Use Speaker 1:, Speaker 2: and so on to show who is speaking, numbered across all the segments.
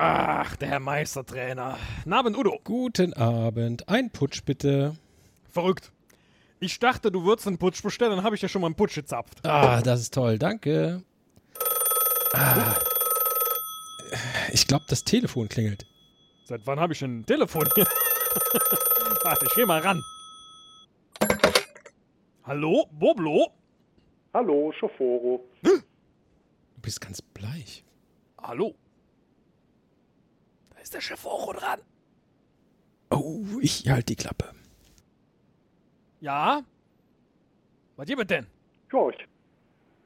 Speaker 1: der Herr Meistertrainer. Namen Udo.
Speaker 2: Guten Abend. Ein Putsch bitte.
Speaker 1: Verrückt. Ich dachte, du würdest einen Putsch bestellen, dann habe ich ja schon mal einen Putsch gezapft.
Speaker 2: Ah, das ist toll. Danke. Ah. Ich glaube, das Telefon klingelt.
Speaker 1: Seit wann habe ich ein Telefon hier? Warte, ich geh mal ran. Hallo, Boblo?
Speaker 3: Hallo, Schoforo.
Speaker 2: Du bist ganz bleich.
Speaker 1: Hallo? Ist der Chef auch dran.
Speaker 2: Oh, ich halte die Klappe.
Speaker 1: Ja? Was gibt denn?
Speaker 3: Ja, ich,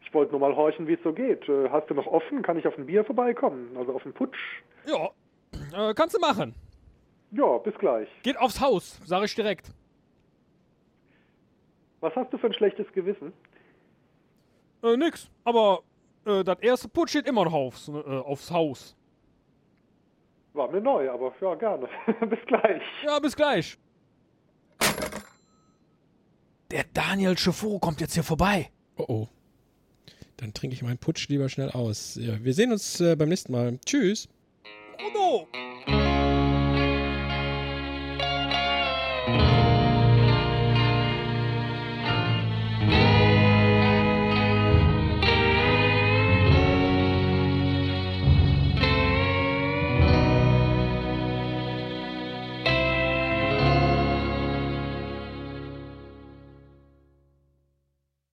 Speaker 3: ich wollte nur mal horchen, wie es so geht. Äh, Hast du noch offen? Kann ich auf ein Bier vorbeikommen? Also auf einen Putsch?
Speaker 1: Ja, äh, kannst du machen.
Speaker 3: Ja, bis gleich.
Speaker 1: Geht aufs Haus, sag ich direkt.
Speaker 3: Was hast du für ein schlechtes Gewissen?
Speaker 1: Äh, nix. Aber äh, das erste Putsch steht immer noch aufs, äh, aufs Haus.
Speaker 3: War mir neu, aber ja, gerne. bis gleich.
Speaker 1: Ja, bis gleich. Der Daniel Schifuro kommt jetzt hier vorbei.
Speaker 2: Oh oh. Dann trinke ich meinen Putsch lieber schnell aus. Ja, wir sehen uns äh, beim nächsten Mal. Tschüss.
Speaker 1: Udo!